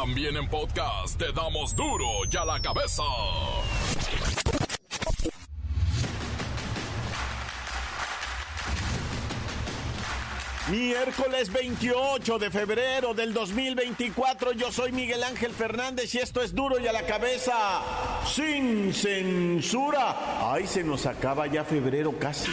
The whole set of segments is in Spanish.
También en podcast te damos duro y a la cabeza. Miércoles 28 de febrero del 2024, yo soy Miguel Ángel Fernández y esto es duro y a la cabeza, sin censura. Ay, se nos acaba ya febrero casi.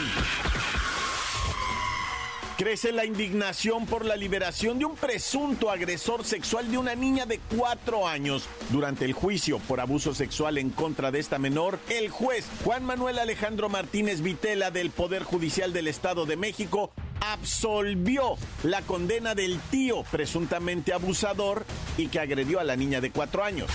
Crece la indignación por la liberación de un presunto agresor sexual de una niña de cuatro años. Durante el juicio por abuso sexual en contra de esta menor, el juez Juan Manuel Alejandro Martínez Vitela del Poder Judicial del Estado de México absolvió la condena del tío presuntamente abusador y que agredió a la niña de cuatro años.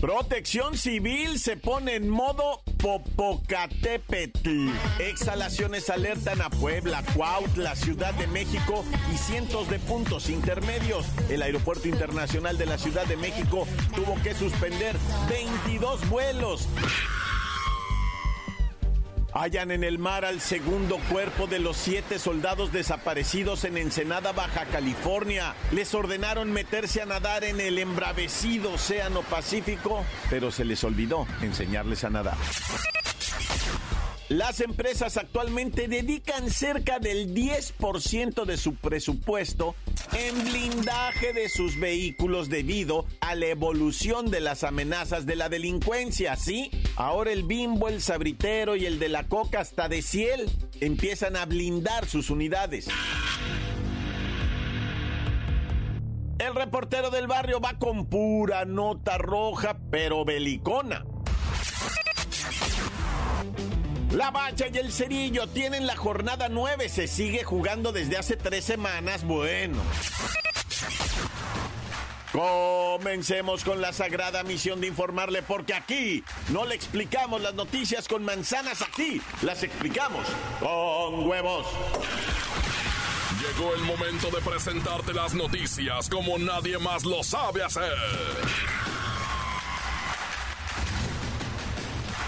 Protección Civil se pone en modo Popocatépetl. Exhalaciones alertan a Puebla, Cuautla, Ciudad de México y cientos de puntos intermedios. El Aeropuerto Internacional de la Ciudad de México tuvo que suspender 22 vuelos. Hallan en el mar al segundo cuerpo de los siete soldados desaparecidos en Ensenada, Baja California. Les ordenaron meterse a nadar en el embravecido Océano Pacífico, pero se les olvidó enseñarles a nadar. Las empresas actualmente dedican cerca del 10% de su presupuesto en blindaje de sus vehículos debido a la evolución de las amenazas de la delincuencia, ¿sí? Ahora el bimbo, el sabritero y el de la coca hasta de ciel empiezan a blindar sus unidades. El reportero del barrio va con pura nota roja, pero belicona. La Bacha y el Cerillo tienen la jornada 9. Se sigue jugando desde hace tres semanas. Bueno. Comencemos con la sagrada misión de informarle, porque aquí no le explicamos las noticias con manzanas, aquí las explicamos con huevos. Llegó el momento de presentarte las noticias como nadie más lo sabe hacer.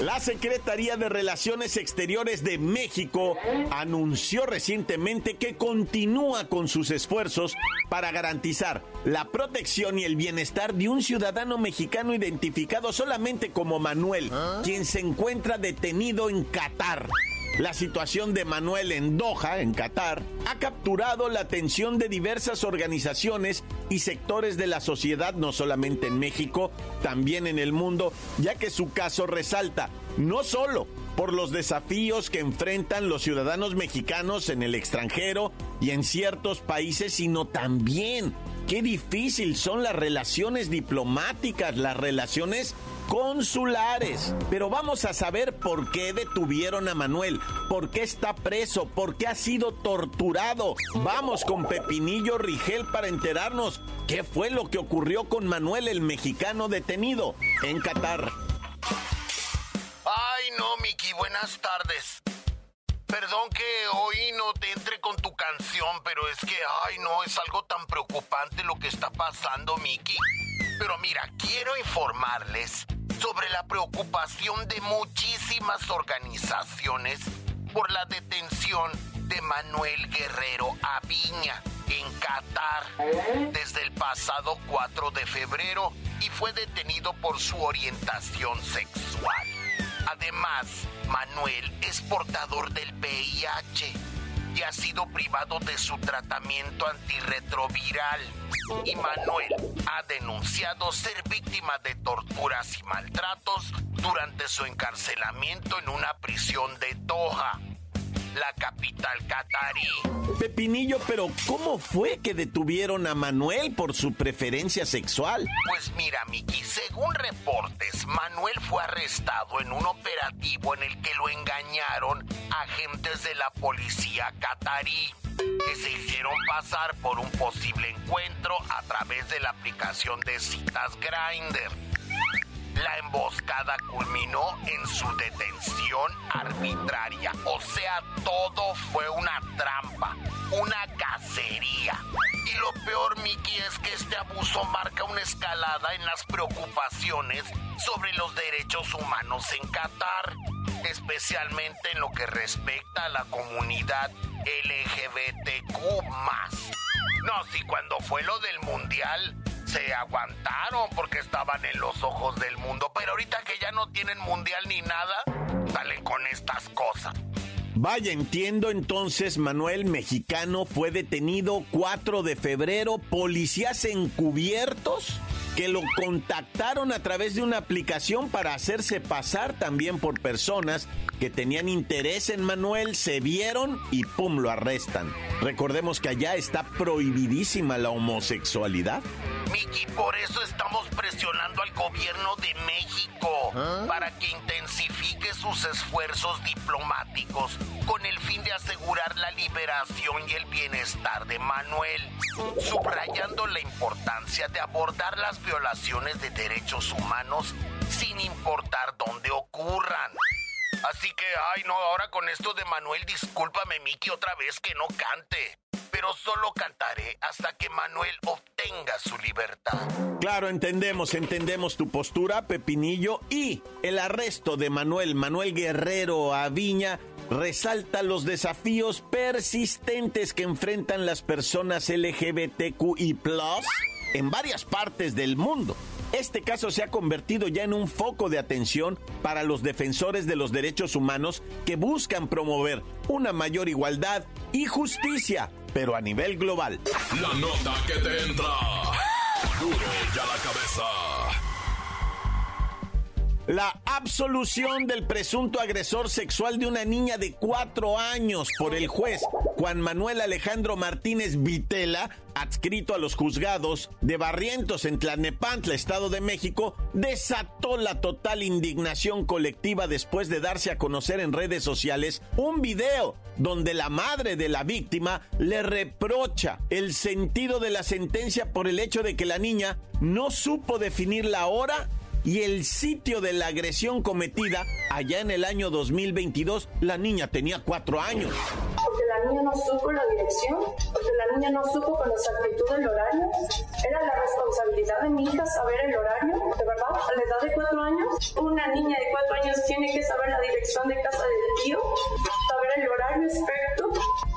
La Secretaría de Relaciones Exteriores de México anunció recientemente que continúa con sus esfuerzos para garantizar la protección y el bienestar de un ciudadano mexicano identificado solamente como Manuel, quien se encuentra detenido en Qatar. La situación de Manuel en Doha, en Qatar, ha capturado la atención de diversas organizaciones y sectores de la sociedad, no solamente en México, también en el mundo, ya que su caso resalta no solo por los desafíos que enfrentan los ciudadanos mexicanos en el extranjero y en ciertos países, sino también qué difícil son las relaciones diplomáticas, las relaciones consulares. Pero vamos a saber por qué detuvieron a Manuel, por qué está preso, por qué ha sido torturado. Vamos con Pepinillo Rigel para enterarnos qué fue lo que ocurrió con Manuel el mexicano detenido en Qatar. Ay, no, Miki, buenas tardes. Perdón que hoy no te entre con tu canción, pero es que, ay, no, es algo tan preocupante lo que está pasando, Miki. Pero mira, quiero informarles sobre la preocupación de muchísimas organizaciones por la detención de Manuel Guerrero Aviña en Qatar desde el pasado 4 de febrero y fue detenido por su orientación sexual. Además, Manuel es portador del VIH y ha sido privado de su tratamiento antirretroviral. Y Manuel ha denunciado ser víctima de torturas y maltratos durante su encarcelamiento en una prisión de Doha la capital catarí. Pepinillo, pero ¿cómo fue que detuvieron a Manuel por su preferencia sexual? Pues mira, Miki, según reportes, Manuel fue arrestado en un operativo en el que lo engañaron agentes de la policía catarí que se hicieron pasar por un posible encuentro a través de la aplicación de citas Grindr. La emboscada culminó en su detención arbitraria. O sea, todo fue una trampa, una cacería. Y lo peor, Miki, es que este abuso marca una escalada en las preocupaciones sobre los derechos humanos en Qatar, especialmente en lo que respecta a la comunidad LGBTQ. No, si cuando fue lo del mundial se aguantaron porque estaban en los ojos del mundo, pero ahorita que ya no tienen mundial ni nada, salen con estas cosas. Vaya, entiendo entonces, Manuel Mexicano fue detenido 4 de febrero, policías encubiertos que lo contactaron a través de una aplicación para hacerse pasar también por personas que tenían interés en Manuel, se vieron y pum, lo arrestan. Recordemos que allá está prohibidísima la homosexualidad. Miki, por eso estamos presionando al gobierno de México ¿Ah? para que intensifique sus esfuerzos diplomáticos con el fin de asegurar la liberación y el bienestar de Manuel, subrayando la importancia de abordar las violaciones de derechos humanos sin importar dónde ocurran. Así que, ay no, ahora con esto de Manuel, discúlpame Miki otra vez que no cante pero solo cantaré hasta que Manuel obtenga libertad. Claro, entendemos, entendemos tu postura, Pepinillo, y el arresto de Manuel, Manuel Guerrero Aviña, resalta los desafíos persistentes que enfrentan las personas LGBTQI en varias partes del mundo. Este caso se ha convertido ya en un foco de atención para los defensores de los derechos humanos que buscan promover una mayor igualdad y justicia pero a nivel global. La nota que te entra. Duro ya la cabeza. La absolución del presunto agresor sexual de una niña de cuatro años por el juez Juan Manuel Alejandro Martínez Vitela adscrito a los juzgados de Barrientos en Tlalnepantla, Estado de México, desató la total indignación colectiva después de darse a conocer en redes sociales un video donde la madre de la víctima le reprocha el sentido de la sentencia por el hecho de que la niña no supo definir la hora y el sitio de la agresión cometida allá en el año 2022. La niña tenía cuatro años la niña no supo la dirección, porque la niña no supo con exactitud el horario. Era la responsabilidad de mi hija saber el horario, de verdad, a la edad de cuatro años. Una niña de cuatro años tiene que saber la dirección de casa del tío, saber el horario exacto.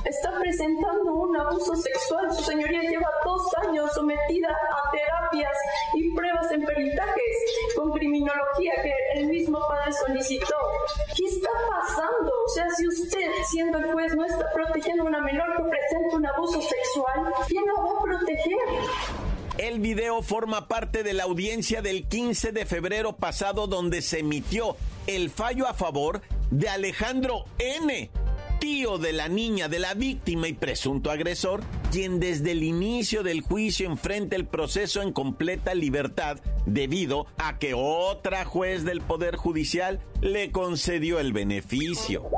Está presentando un abuso sexual. Su señoría lleva dos años sometida a terapias y pruebas en peritajes con criminología que el mismo padre solicitó. ¿Qué está pasando? O sea, si usted, siendo el juez, no está protegiendo a una menor que presenta un abuso sexual, ¿quién lo va a proteger? El video forma parte de la audiencia del 15 de febrero pasado donde se emitió el fallo a favor de Alejandro N., tío de la niña, de la víctima y presunto agresor, quien desde el inicio del juicio enfrenta el proceso en completa libertad debido a que otra juez del Poder Judicial le concedió el beneficio.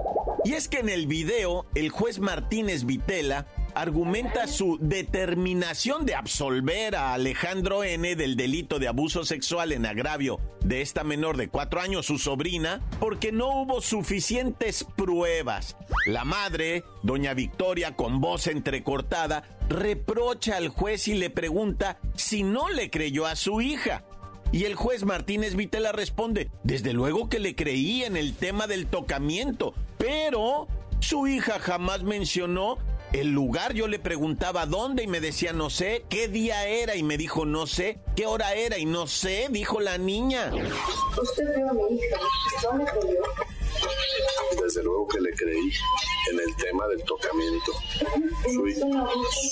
Y es que en el video, el juez Martínez Vitela argumenta su determinación de absolver a Alejandro N. del delito de abuso sexual en agravio de esta menor de cuatro años, su sobrina, porque no hubo suficientes pruebas. La madre, doña Victoria, con voz entrecortada, reprocha al juez y le pregunta si no le creyó a su hija. Y el juez Martínez Vitela responde, desde luego que le creí en el tema del tocamiento, pero su hija jamás mencionó el lugar. Yo le preguntaba dónde y me decía no sé, qué día era y me dijo no sé, qué hora era y no sé, dijo la niña. Usted vio a mi hija, ¿no me creyó? Desde luego que le creí en el tema del tocamiento.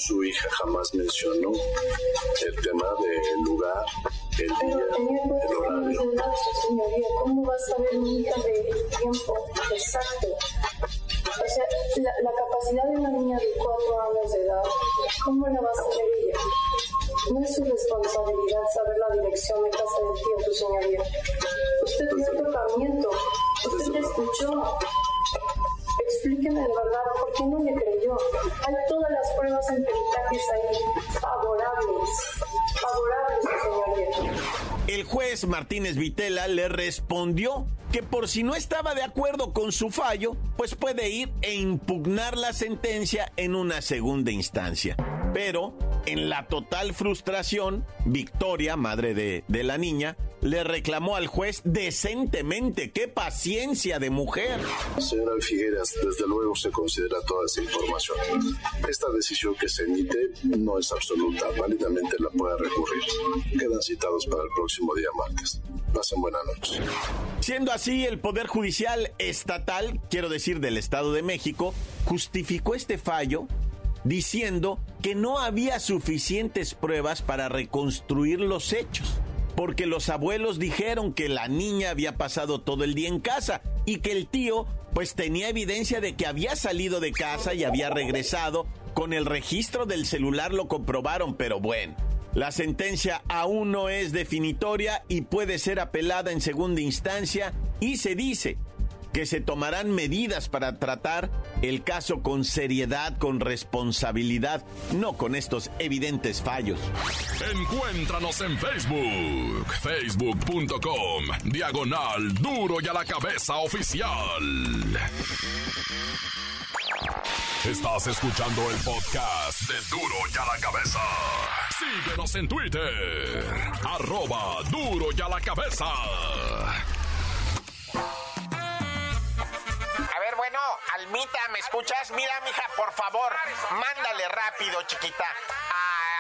Su, hija jamás mencionó el tema del lugar, el día, el horario. Señoría, ¿cómo va a saber mi hija del tiempo exacto? O sea, la, capacidad de una niña de cuatro años de edad, ¿cómo la va a saber ella? No es su responsabilidad saber la dirección de casa del tío, su señoría. Usted vio tratamiento, usted le escuchó. Explíqueme de verdad por qué no le creyó. Hay todas las pruebas en peritajes ahí, favorables, favorables, su señoría. El juez Martínez Vitela le respondió que por si no estaba de acuerdo con su fallo, pues puede ir e impugnar la sentencia en una segunda instancia. Pero, en la total frustración, Victoria, madre de, de la niña, le reclamó al juez decentemente. ¡Qué paciencia de mujer! Señora Figueras, desde luego se considera toda esa información. Esta decisión que se emite no es absoluta. Válidamente la puede recurrir. Quedan citados para el próximo día martes. Pasen buena noche. Siendo así, el Poder Judicial Estatal, quiero decir del Estado de México, justificó este fallo diciendo que no había suficientes pruebas para reconstruir los hechos porque los abuelos dijeron que la niña había pasado todo el día en casa y que el tío pues tenía evidencia de que había salido de casa y había regresado. Con el registro del celular lo comprobaron, pero bueno. La sentencia aún no es definitoria y puede ser apelada en segunda instancia y se dice que se tomarán medidas para tratar el caso con seriedad, con responsabilidad, no con estos evidentes fallos. Encuéntranos en Facebook, facebook.com, diagonal duro y a la cabeza oficial. Estás escuchando el podcast de duro y a la cabeza. Síguenos en Twitter, arroba duro y a la cabeza. Almita, ¿me escuchas? Mira, mija, por favor, mándale rápido, chiquita,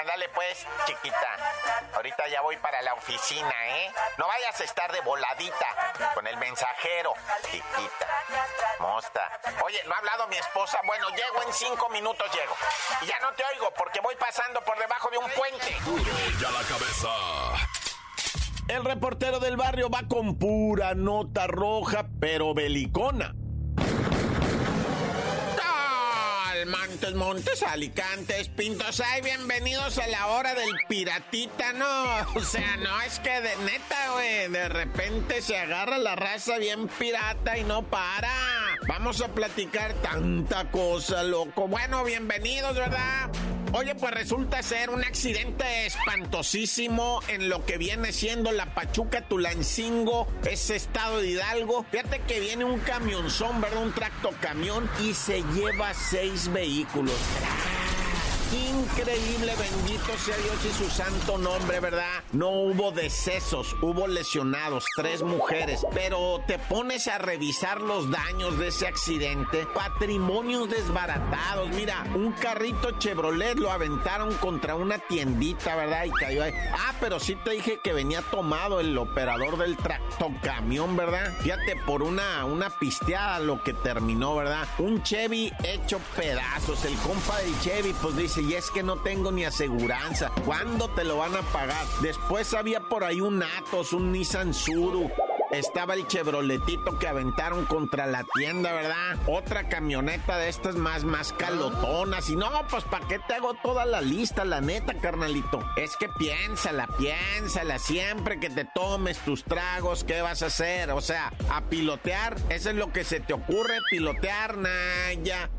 Ándale pues, chiquita. Ahorita ya voy para la oficina, ¿eh? No vayas a estar de voladita con el mensajero. Chiquita. Mosta. Oye, ¿no ha hablado mi esposa? Bueno, llego en cinco minutos, llego. Y ya no te oigo porque voy pasando por debajo de un puente. Duro la cabeza. El reportero del barrio va con pura nota roja, pero belicona. Montes, Alicantes, Pintos, ay, bienvenidos a la hora del piratita, ¿no? O sea, no es que de neta, güey, de repente se agarra la raza bien pirata y no para. Vamos a platicar tanta cosa, loco. Bueno, bienvenidos, ¿verdad? Oye, pues resulta ser un accidente espantosísimo en lo que viene siendo la Pachuca Tulancingo, ese estado de Hidalgo. Fíjate que viene un camionzón, ¿verdad? Un tracto camión y se lleva seis vehículos. Increíble, bendito sea Dios y su santo nombre, ¿verdad? No hubo decesos, hubo lesionados, tres mujeres, pero te pones a revisar los daños de ese accidente, patrimonios desbaratados, mira, un carrito Chevrolet lo aventaron contra una tiendita, ¿verdad? Y cayó ahí. Ah, pero sí te dije que venía tomado el operador del tractocamión, ¿verdad? Fíjate, por una, una pisteada lo que terminó, ¿verdad? Un Chevy hecho pedazos, el compa del Chevy pues dice, y es que no tengo ni aseguranza. ¿Cuándo te lo van a pagar? Después había por ahí un Atos, un Nissan Suru estaba el Chevroletito que aventaron contra la tienda, ¿verdad? Otra camioneta de estas más, más calotonas. Y no, pues ¿para qué te hago toda la lista, la neta, carnalito? Es que piénsala, piénsala. Siempre que te tomes tus tragos, ¿qué vas a hacer? O sea, a pilotear, eso es lo que se te ocurre, pilotear, Naya.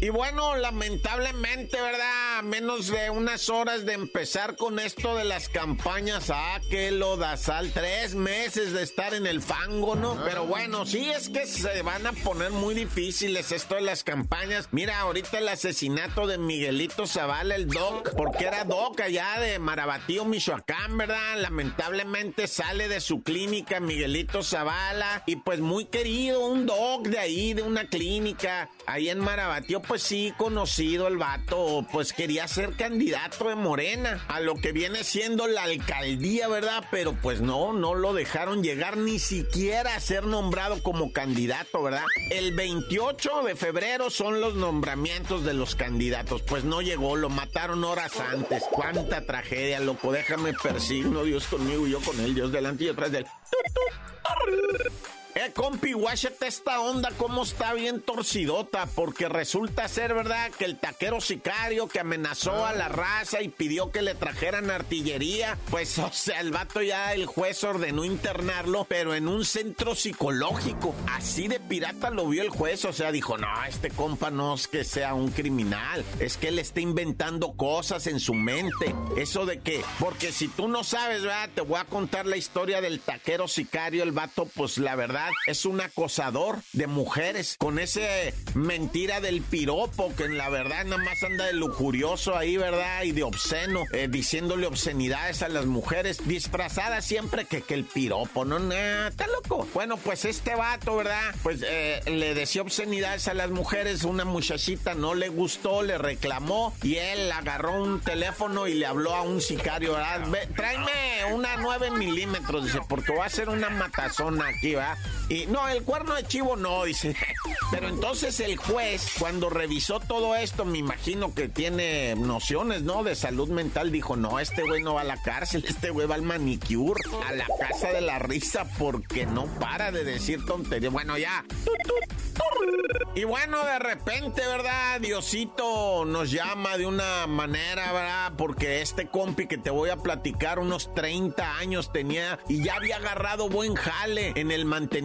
Y bueno, lamentablemente, ¿verdad? A menos de unas horas de empezar con esto de las campañas, ah, que lo da sal, tres meses de estar en el fango, ¿no? Pero bueno, sí es que se van a poner muy difíciles esto de las campañas. Mira, ahorita el asesinato de Miguelito Zavala, el Doc, porque era Doc allá de Marabatío, Michoacán, ¿verdad? Lamentablemente sale de su clínica Miguelito Zavala y pues muy querido, un Doc de ahí, de una clínica, ahí en Marabatío, pues sí, conocido el vato, pues quería ser candidato de Morena a lo que viene siendo la alcaldía, ¿verdad? Pero pues no, no lo dejaron llegar ni siquiera a ser nombrado como candidato, ¿verdad? El 28 de febrero son los nombramientos de los candidatos. Pues no llegó, lo mataron horas antes. Cuánta tragedia, loco. Déjame persigno, Dios conmigo y yo con él, Dios delante y detrás de él. Eh, compi, guáchate esta onda, cómo está bien torcidota, porque resulta ser verdad que el taquero sicario que amenazó a la raza y pidió que le trajeran artillería, pues, o sea, el vato ya, el juez ordenó internarlo, pero en un centro psicológico. Así de pirata lo vio el juez, o sea, dijo, no, este compa no es que sea un criminal, es que él está inventando cosas en su mente. Eso de que, porque si tú no sabes, ¿verdad? Te voy a contar la historia del taquero sicario, el vato, pues la verdad es un acosador de mujeres con ese mentira del piropo que en la verdad nada más anda de lujurioso ahí, ¿verdad? Y de obsceno, eh, diciéndole obscenidades a las mujeres, disfrazada siempre que, que el piropo, no, no, está loco. Bueno, pues este vato, ¿verdad? Pues eh, le decía obscenidades a las mujeres, una muchachita no le gustó, le reclamó y él agarró un teléfono y le habló a un sicario, tráeme una 9 milímetros, dice, porque va a ser una matazona aquí, ¿verdad? Y no, el cuerno de chivo no, dice. Pero entonces el juez, cuando revisó todo esto, me imagino que tiene nociones, ¿no? De salud mental, dijo, no, este güey no va a la cárcel, este güey va al manicure, a la casa de la risa, porque no para de decir tonterías. Bueno, ya. Y bueno, de repente, ¿verdad? Diosito nos llama de una manera, ¿verdad? Porque este compi que te voy a platicar, unos 30 años tenía y ya había agarrado buen jale en el mantenimiento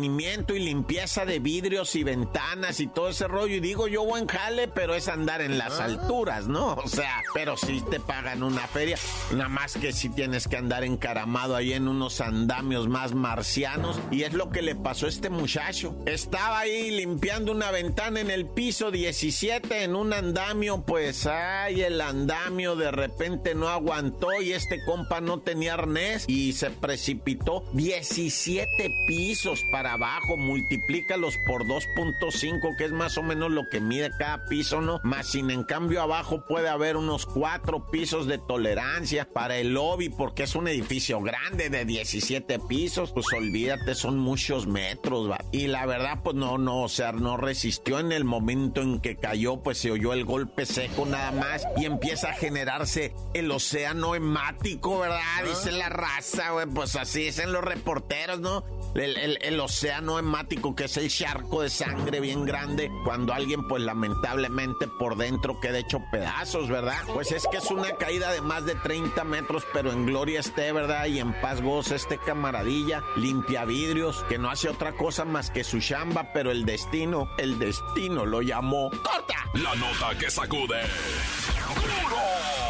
y limpieza de vidrios y ventanas y todo ese rollo. Y digo yo buen jale, pero es andar en las ah. alturas, ¿no? O sea, pero si te pagan una feria, nada más que si tienes que andar encaramado ahí en unos andamios más marcianos. Y es lo que le pasó a este muchacho. Estaba ahí limpiando una ventana en el piso 17 en un andamio, pues ay, el andamio de repente no aguantó y este compa no tenía arnés y se precipitó 17 pisos para abajo, multiplícalos por 2.5, que es más o menos lo que mide cada piso, ¿no? Más sin en cambio abajo puede haber unos 4 pisos de tolerancia para el lobby, porque es un edificio grande de 17 pisos, pues olvídate, son muchos metros, ¿va? Y la verdad, pues no, no, o sea, no resistió en el momento en que cayó, pues se oyó el golpe seco nada más y empieza a generarse el océano hemático, ¿verdad? Dice la raza, güey, pues así dicen los reporteros, ¿no? el, océano hemático, que es el charco de sangre bien grande, cuando alguien, pues lamentablemente por dentro queda hecho pedazos, ¿verdad? Pues es que es una caída de más de 30 metros, pero en gloria esté, ¿verdad? Y en paz goza este camaradilla, limpia vidrios, que no hace otra cosa más que su chamba, pero el destino, el destino lo llamó. ¡Corta! La nota que sacude.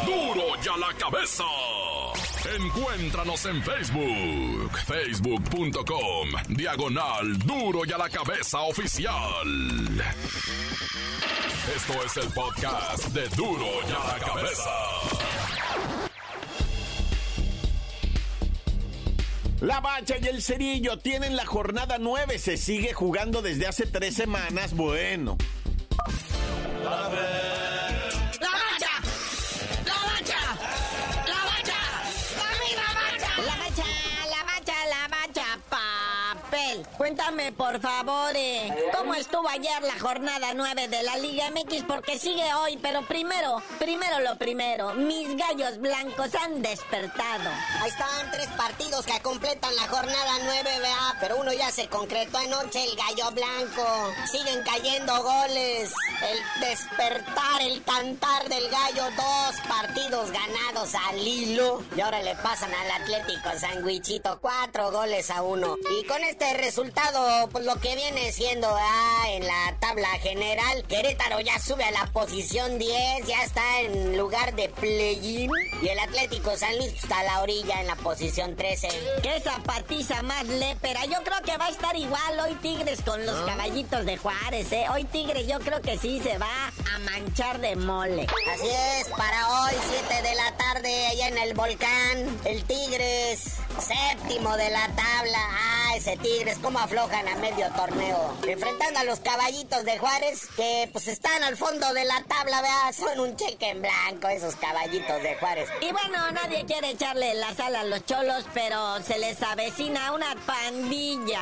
¡Duro! ¡Duro ya la cabeza! Encuéntranos en Facebook, facebook.com, diagonal duro y a la cabeza oficial. Esto es el podcast de duro y a la cabeza. La Bacha y el Cerillo tienen la jornada 9, se sigue jugando desde hace tres semanas, bueno. Cuéntame, por favor, eh, ¿cómo estuvo ayer la jornada 9 de la Liga MX? Porque sigue hoy, pero primero, primero lo primero, mis gallos blancos han despertado. Ahí están tres partidos que completan la jornada 9, vea, pero uno ya se concretó anoche, el gallo blanco. Siguen cayendo goles. El despertar, el cantar del gallo, dos partidos ganados al hilo. Y ahora le pasan al Atlético Sandwichito, cuatro goles a uno. Y con este resultado pues lo que viene siendo ah, en la tabla general, Querétaro ya sube a la posición 10, ya está en lugar de play-in. Y el Atlético San Luis está a la orilla en la posición 13. ¡Qué zapatiza más lépera! Yo creo que va a estar igual hoy Tigres con los caballitos de Juárez, ¿eh? Hoy Tigres yo creo que sí se va a manchar de mole. Así es, para hoy, 7 de la tarde, allá en el volcán, el Tigres, séptimo de la tabla. Ah, ese Tigres, ¿cómo aflojan a medio torneo. Enfrentando a los caballitos de Juárez, que pues están al fondo de la tabla, vea, son un cheque en blanco esos caballitos de Juárez. Y bueno, nadie quiere echarle la sal a los cholos, pero se les avecina una pandilla.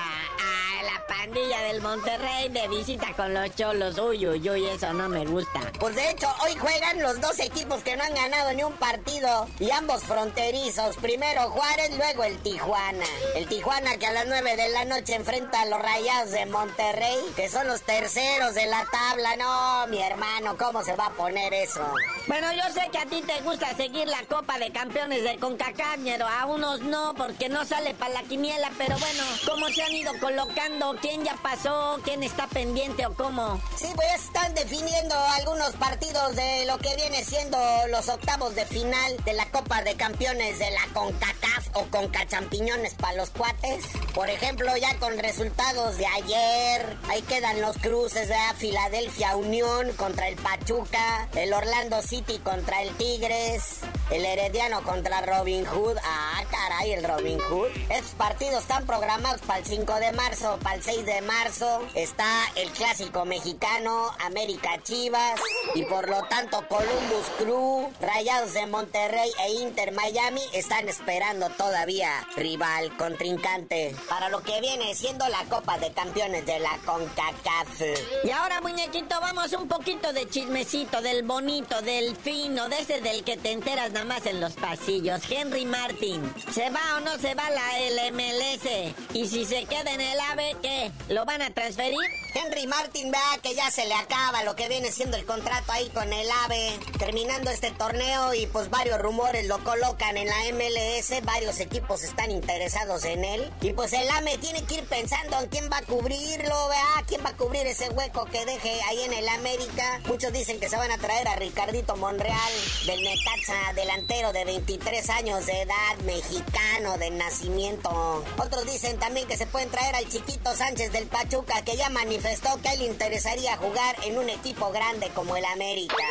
La pandilla del Monterrey de visita con los cholos. Uy, uy, uy, eso no me gusta. Pues de hecho, hoy juegan los dos equipos que no han ganado ni un partido. Y ambos fronterizos. Primero Juárez, luego el Tijuana. El Tijuana que a las 9 de la noche enfrenta a los Rayados de Monterrey, que son los terceros de la tabla. No, mi hermano, ¿cómo se va a poner eso? Bueno, yo sé que a ti te gusta seguir la Copa de Campeones de CONCACAF, pero a unos no, porque no sale para la quiniela. Pero bueno, ¿cómo se han ido colocando? ¿Quién ya pasó? ¿Quién está pendiente o cómo? Sí, pues están definiendo algunos partidos de lo que viene siendo los octavos de final de la Copa de Campeones de la CONCACAF o CONCAChampiñones para los cuates. Por ejemplo, ya con resultados de ayer, ahí quedan los cruces de Filadelfia Unión contra el Pachuca, el Orlando City contra el Tigres, el Herediano contra Robin Hood. Ah, caray, el Robin Hood. Estos partidos están programados para el 5 de marzo, para el 6 de marzo. Está el clásico mexicano, América Chivas. Y por lo tanto, Columbus Crew, Rayados de Monterrey e Inter Miami están esperando todavía rival, contrincante. Para lo que viene siendo la Copa de Campeones de la CONCACAF. Y ahora, muñequito, vamos un poquito de chismecito, del bonito, del fino, de ese del que te enteras más en los pasillos. Henry Martin, ¿se va o no se va la LMLS? Y si se queda en el AVE, ¿qué? ¿Lo van a transferir? Henry Martin, vea que ya se le acaba lo que viene siendo el contrato ahí con el AVE. Terminando este torneo y pues varios rumores lo colocan en la MLS, varios equipos están interesados en él. Y pues el AME tiene que ir pensando en quién va a cubrirlo, vea, quién va a cubrir ese hueco que deje ahí en el América. Muchos dicen que se van a traer a Ricardito Monreal del Necaxa, delantero de 23 años de edad, mexicano de nacimiento. Otros dicen también que se pueden traer al chiquito Sánchez del Pachuca que ya manifestó que a él interesaría jugar en un equipo grande como el América.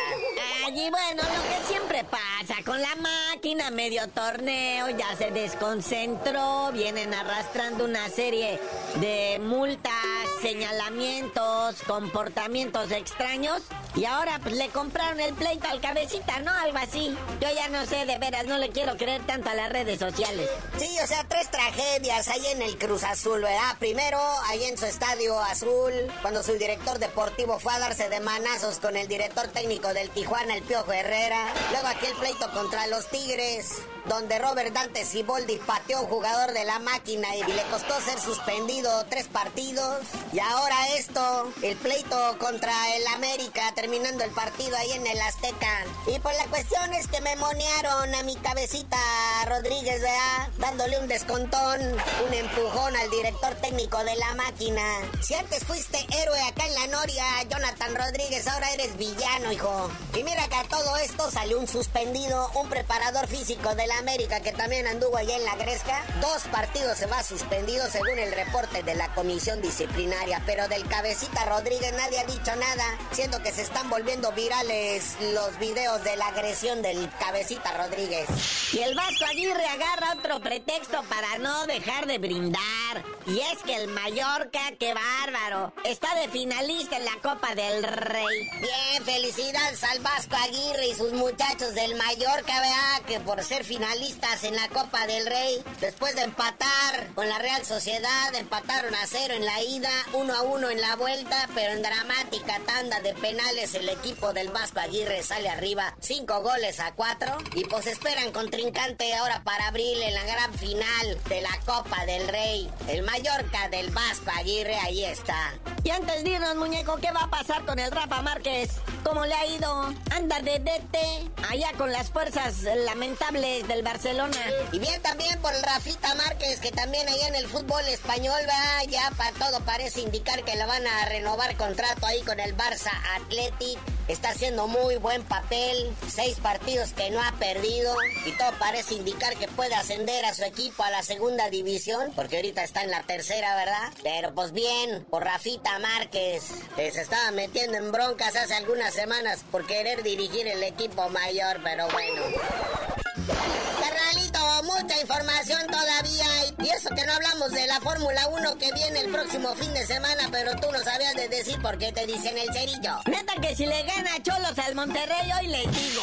Allí, bueno, lo que siempre pasa con la máquina, medio torneo, ya se desconcentró, vienen arrastrando una serie de multas, señalamientos, comportamientos extraños. Y ahora pues le compraron el pleito al cabecita, ¿no? Algo así. Yo ya no sé, de veras, no le quiero creer tanto a las redes sociales. Sí, o sea, tres tragedias ahí en el Cruz Azul, ¿verdad? Primero, ahí en su estadio azul, cuando su director deportivo fue a darse de manazos con el director técnico del Tijuana, el Piojo Herrera. Luego aquel pleito contra los Tigres, donde Robert Dante Siboldi pateó a un jugador de la máquina y le costó ser suspendido tres partidos. Y ahora esto, el pleito contra el América, terminando el partido ahí en el Azteca. Y pues la cuestión es que me monearon a mi cabecita Rodríguez, ¿verdad? Dándole un descontón, un empujón al director técnico de la máquina. Si antes fuiste héroe acá en la Noria, Jonathan Rodríguez, ahora eres villano, hijo. Y mira que a todo esto salió un suspendido, un preparador físico de la América que también anduvo allá en la Gresca. Dos partidos se va suspendido según el reporte de la comisión disciplinaria, pero del cabecita Rodríguez nadie ha dicho nada, siendo que se están volviendo virales los videos de la agresión del cabecita Rodríguez. Y el Vasco Aguirre agarra otro pretexto para no dejar de brindar. Y es que el Mallorca, qué bárbaro, está de finalista en la Copa del Rey. Bien, felicidades al Vasco Aguirre y sus muchachos del Mallorca, vea, que por ser finalistas en la Copa del Rey, después de empatar con la Real Sociedad, empataron a cero en la ida, uno a uno en la vuelta, pero en dramática tanda de penales el equipo del Vasco Aguirre sale arriba, cinco goles a cuatro, y pues esperan contrincante ahora para abril en la gran final de la Copa del Rey. El Mallorca del Vasco Aguirre, ahí está. Y antes de muñeco, ¿qué va a pasar con el Rafa Márquez? ¿Cómo le ha ido? De dete allá con las fuerzas lamentables del Barcelona. Y bien también por Rafita Márquez, que también allá en el fútbol español va, ya para todo parece indicar que le van a renovar contrato ahí con el Barça Athletic. Está haciendo muy buen papel, seis partidos que no ha perdido y todo parece indicar que puede ascender a su equipo a la segunda división, porque ahorita está en la tercera, ¿verdad? Pero pues bien, por Rafita Márquez, que se estaba metiendo en broncas hace algunas semanas por querer dirigir el equipo mayor, pero bueno. Mucha información todavía. Y eso que no hablamos de la Fórmula 1 que viene el próximo fin de semana, pero tú no sabías de decir por qué te dicen el cerillo. Neta que si le gana Cholos al Monterrey, hoy les digo.